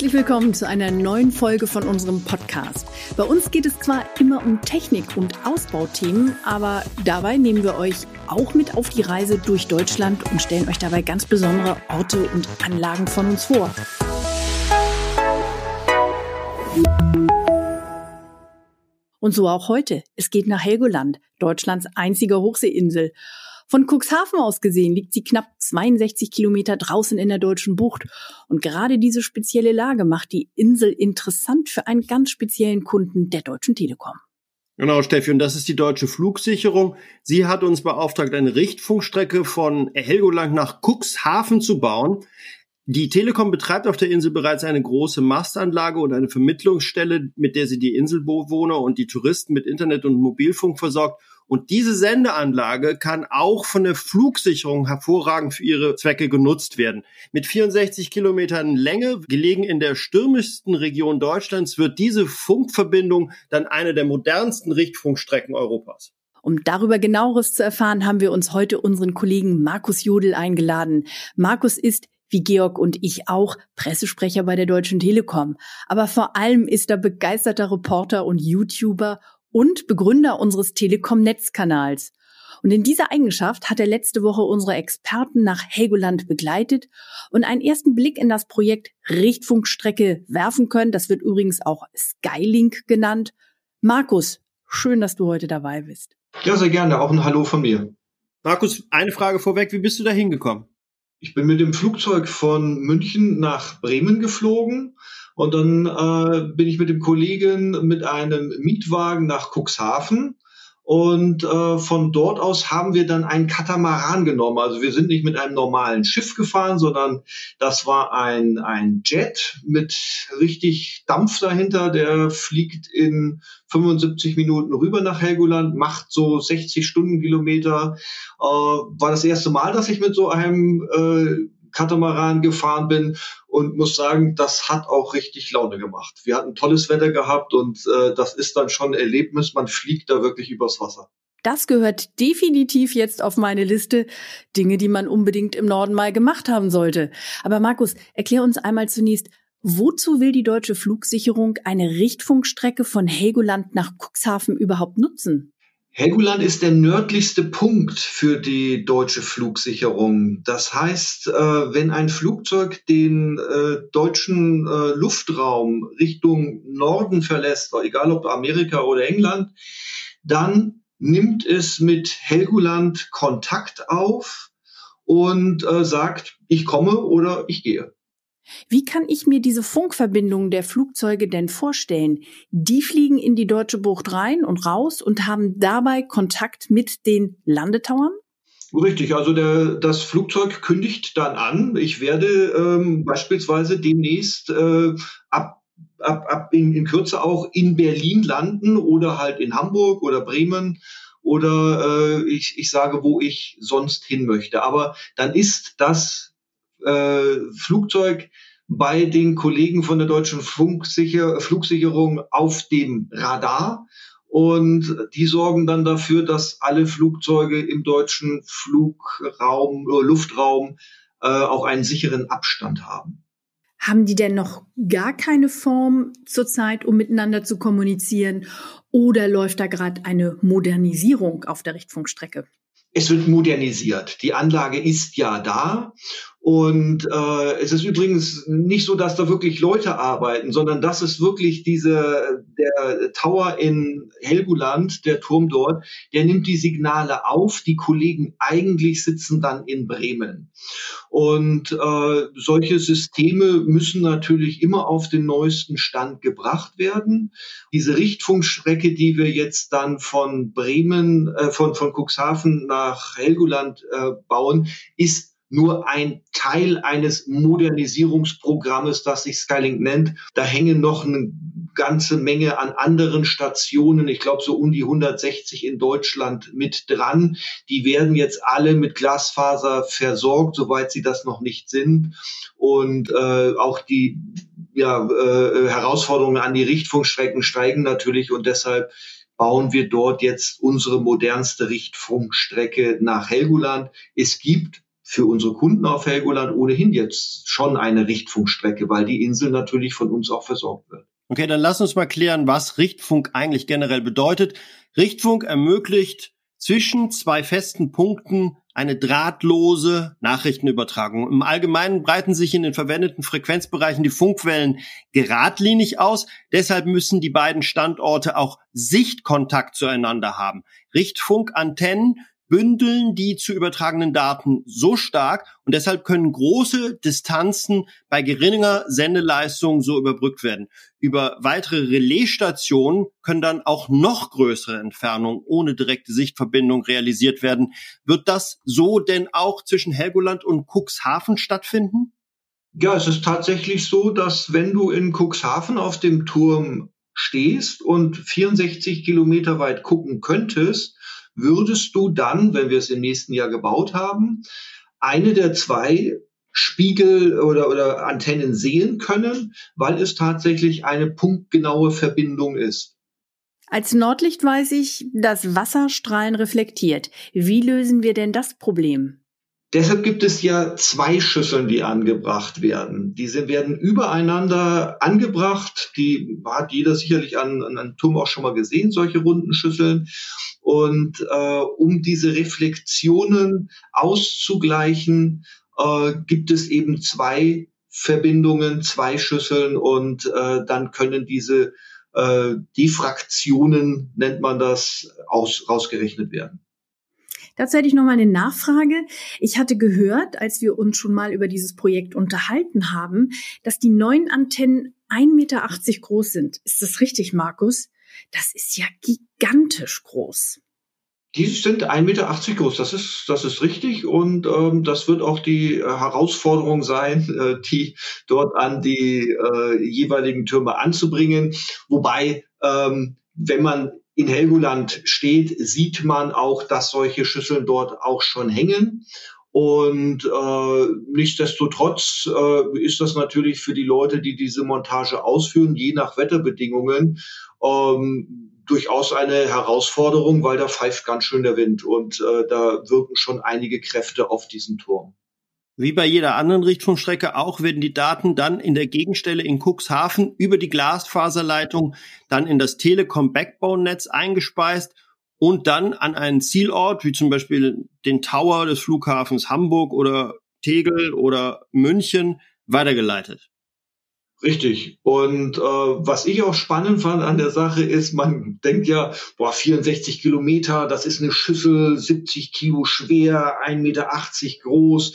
Herzlich willkommen zu einer neuen Folge von unserem Podcast. Bei uns geht es zwar immer um Technik und Ausbauthemen, aber dabei nehmen wir euch auch mit auf die Reise durch Deutschland und stellen euch dabei ganz besondere Orte und Anlagen von uns vor. Und so auch heute. Es geht nach Helgoland, Deutschlands einziger Hochseeinsel. Von Cuxhaven aus gesehen liegt sie knapp 62 Kilometer draußen in der deutschen Bucht. Und gerade diese spezielle Lage macht die Insel interessant für einen ganz speziellen Kunden der Deutschen Telekom. Genau, Steffi, und das ist die deutsche Flugsicherung. Sie hat uns beauftragt, eine Richtfunkstrecke von Helgoland nach Cuxhaven zu bauen. Die Telekom betreibt auf der Insel bereits eine große Mastanlage und eine Vermittlungsstelle, mit der sie die Inselbewohner und die Touristen mit Internet und Mobilfunk versorgt. Und diese Sendeanlage kann auch von der Flugsicherung hervorragend für ihre Zwecke genutzt werden. Mit 64 Kilometern Länge, gelegen in der stürmischsten Region Deutschlands, wird diese Funkverbindung dann eine der modernsten Richtfunkstrecken Europas. Um darüber genaueres zu erfahren, haben wir uns heute unseren Kollegen Markus Jodel eingeladen. Markus ist wie Georg und ich auch, Pressesprecher bei der Deutschen Telekom. Aber vor allem ist er begeisterter Reporter und YouTuber und Begründer unseres Telekom-Netzkanals. Und in dieser Eigenschaft hat er letzte Woche unsere Experten nach Helgoland begleitet und einen ersten Blick in das Projekt Richtfunkstrecke werfen können. Das wird übrigens auch Skylink genannt. Markus, schön, dass du heute dabei bist. Ja, sehr gerne. Auch ein Hallo von mir. Markus, eine Frage vorweg. Wie bist du da hingekommen? Ich bin mit dem Flugzeug von München nach Bremen geflogen und dann äh, bin ich mit dem Kollegen mit einem Mietwagen nach Cuxhaven und äh, von dort aus haben wir dann einen Katamaran genommen. Also wir sind nicht mit einem normalen Schiff gefahren, sondern das war ein, ein Jet mit richtig Dampf dahinter. Der fliegt in 75 Minuten rüber nach Helgoland, macht so 60 Stundenkilometer. Äh, war das erste Mal, dass ich mit so einem äh, Katamaran gefahren bin und muss sagen, das hat auch richtig Laune gemacht. Wir hatten tolles Wetter gehabt und äh, das ist dann schon ein Erlebnis. Man fliegt da wirklich übers Wasser. Das gehört definitiv jetzt auf meine Liste. Dinge, die man unbedingt im Norden mal gemacht haben sollte. Aber Markus, erklär uns einmal zunächst, wozu will die deutsche Flugsicherung eine Richtfunkstrecke von Helgoland nach Cuxhaven überhaupt nutzen? Helgoland ist der nördlichste Punkt für die deutsche Flugsicherung. Das heißt, äh, wenn ein Flugzeug den äh, deutschen äh, Luftraum Richtung Norden verlässt, egal ob Amerika oder England, dann nimmt es mit Helgoland Kontakt auf und sagt, ich komme oder ich gehe. Wie kann ich mir diese Funkverbindungen der Flugzeuge denn vorstellen? Die fliegen in die deutsche Bucht rein und raus und haben dabei Kontakt mit den Landetauern? Richtig, also der, das Flugzeug kündigt dann an, ich werde ähm, beispielsweise demnächst äh, ab, ab, ab in, in Kürze auch in Berlin landen oder halt in Hamburg oder Bremen oder äh, ich, ich sage, wo ich sonst hin möchte. Aber dann ist das äh, Flugzeug bei den Kollegen von der deutschen Funksicher Flugsicherung auf dem Radar. Und die sorgen dann dafür, dass alle Flugzeuge im deutschen Flugraum, äh, Luftraum äh, auch einen sicheren Abstand haben. Haben die denn noch gar keine Form zurzeit, um miteinander zu kommunizieren? Oder läuft da gerade eine Modernisierung auf der Richtfunkstrecke? Es wird modernisiert. Die Anlage ist ja da und äh, es ist übrigens nicht so, dass da wirklich Leute arbeiten, sondern das ist wirklich diese der Tower in Helgoland, der Turm dort, der nimmt die Signale auf. Die Kollegen eigentlich sitzen dann in Bremen. Und äh, solche Systeme müssen natürlich immer auf den neuesten Stand gebracht werden. Diese Richtfunkstrecke, die wir jetzt dann von Bremen, äh, von, von Cuxhaven nach Helgoland äh, bauen, ist nur ein Teil eines Modernisierungsprogrammes, das sich Skylink nennt. Da hängen noch eine ganze Menge an anderen Stationen, ich glaube so um die 160 in Deutschland mit dran. Die werden jetzt alle mit Glasfaser versorgt, soweit sie das noch nicht sind. Und äh, auch die ja, äh, Herausforderungen an die Richtfunkstrecken steigen natürlich und deshalb bauen wir dort jetzt unsere modernste Richtfunkstrecke nach Helgoland. Es gibt für unsere Kunden auf Helgoland ohnehin jetzt schon eine Richtfunkstrecke, weil die Insel natürlich von uns auch versorgt wird. Okay, dann lass uns mal klären, was Richtfunk eigentlich generell bedeutet. Richtfunk ermöglicht zwischen zwei festen Punkten eine drahtlose Nachrichtenübertragung. Im Allgemeinen breiten sich in den verwendeten Frequenzbereichen die Funkwellen geradlinig aus. Deshalb müssen die beiden Standorte auch Sichtkontakt zueinander haben. Richtfunkantennen bündeln die zu übertragenen Daten so stark und deshalb können große Distanzen bei geringer Sendeleistung so überbrückt werden. Über weitere Relaisstationen können dann auch noch größere Entfernungen ohne direkte Sichtverbindung realisiert werden. Wird das so denn auch zwischen Helgoland und Cuxhaven stattfinden? Ja, es ist tatsächlich so, dass wenn du in Cuxhaven auf dem Turm stehst und 64 Kilometer weit gucken könntest, würdest du dann, wenn wir es im nächsten Jahr gebaut haben, eine der zwei Spiegel oder, oder Antennen sehen können, weil es tatsächlich eine punktgenaue Verbindung ist. Als Nordlicht weiß ich, dass Wasserstrahlen reflektiert. Wie lösen wir denn das Problem? Deshalb gibt es ja zwei Schüsseln, die angebracht werden. Diese werden übereinander angebracht. Die hat jeder sicherlich an, an einem Turm auch schon mal gesehen, solche runden Schüsseln. Und äh, um diese Reflexionen auszugleichen, äh, gibt es eben zwei Verbindungen, zwei Schüsseln und äh, dann können diese äh, Diffraktionen, nennt man das, aus, rausgerechnet werden. Dazu hätte ich noch mal eine Nachfrage. Ich hatte gehört, als wir uns schon mal über dieses Projekt unterhalten haben, dass die neuen Antennen 1,80 Meter groß sind. Ist das richtig, Markus? Das ist ja gigantisch groß. Die sind 1,80 Meter groß, das ist, das ist richtig. Und ähm, das wird auch die äh, Herausforderung sein, äh, die dort an die äh, jeweiligen Türme anzubringen. Wobei, ähm, wenn man in Helgoland steht, sieht man auch, dass solche Schüsseln dort auch schon hängen. Und äh, nichtsdestotrotz äh, ist das natürlich für die Leute, die diese Montage ausführen, je nach Wetterbedingungen, ähm, durchaus eine Herausforderung, weil da pfeift ganz schön der Wind und äh, da wirken schon einige Kräfte auf diesen Turm. Wie bei jeder anderen Richtfunkstrecke auch werden die Daten dann in der Gegenstelle in Cuxhaven über die Glasfaserleitung dann in das Telekom Backbone Netz eingespeist und dann an einen Zielort, wie zum Beispiel den Tower des Flughafens Hamburg oder Tegel oder München, weitergeleitet. Richtig. Und äh, was ich auch spannend fand an der Sache ist, man denkt ja, boah, 64 Kilometer, das ist eine Schüssel, 70 Kilo schwer, 1,80 Meter groß.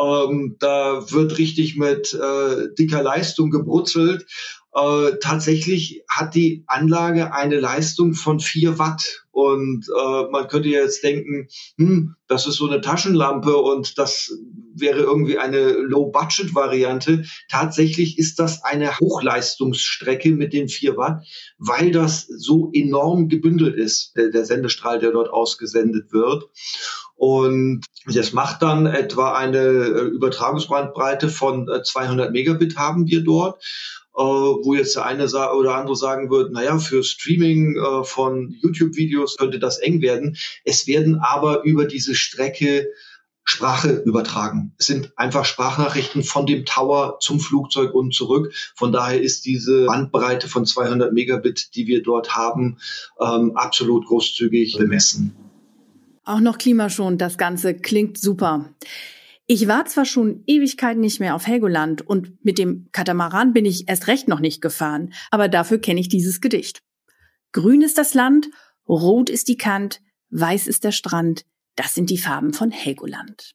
Ähm, da wird richtig mit äh, dicker Leistung gebrutzelt. Äh, tatsächlich hat die Anlage eine Leistung von vier Watt. Und äh, man könnte jetzt denken, hm, das ist so eine Taschenlampe und das wäre irgendwie eine Low-Budget-Variante. Tatsächlich ist das eine Hochleistungsstrecke mit den vier Watt, weil das so enorm gebündelt ist, der, der Sendestrahl, der dort ausgesendet wird. Und das macht dann etwa eine äh, Übertragungsbandbreite von 200 äh, Megabit haben wir dort äh, wo jetzt der eine oder andere sagen wird, naja, für Streaming äh, von YouTube-Videos könnte das eng werden. Es werden aber über diese Strecke Sprache übertragen. Es sind einfach Sprachnachrichten von dem Tower zum Flugzeug und zurück. Von daher ist diese Bandbreite von 200 Megabit, die wir dort haben, ähm, absolut großzügig bemessen. Auch noch klimaschonend, das Ganze klingt super. Ich war zwar schon Ewigkeiten nicht mehr auf Helgoland und mit dem Katamaran bin ich erst recht noch nicht gefahren, aber dafür kenne ich dieses Gedicht. Grün ist das Land, rot ist die Kant, weiß ist der Strand, das sind die Farben von Helgoland.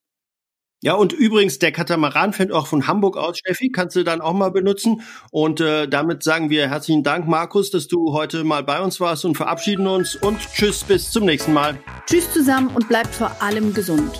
Ja, und übrigens, der Katamaran fährt auch von Hamburg aus, Steffi, kannst du dann auch mal benutzen. Und äh, damit sagen wir herzlichen Dank, Markus, dass du heute mal bei uns warst und verabschieden uns und tschüss, bis zum nächsten Mal. Tschüss zusammen und bleibt vor allem gesund.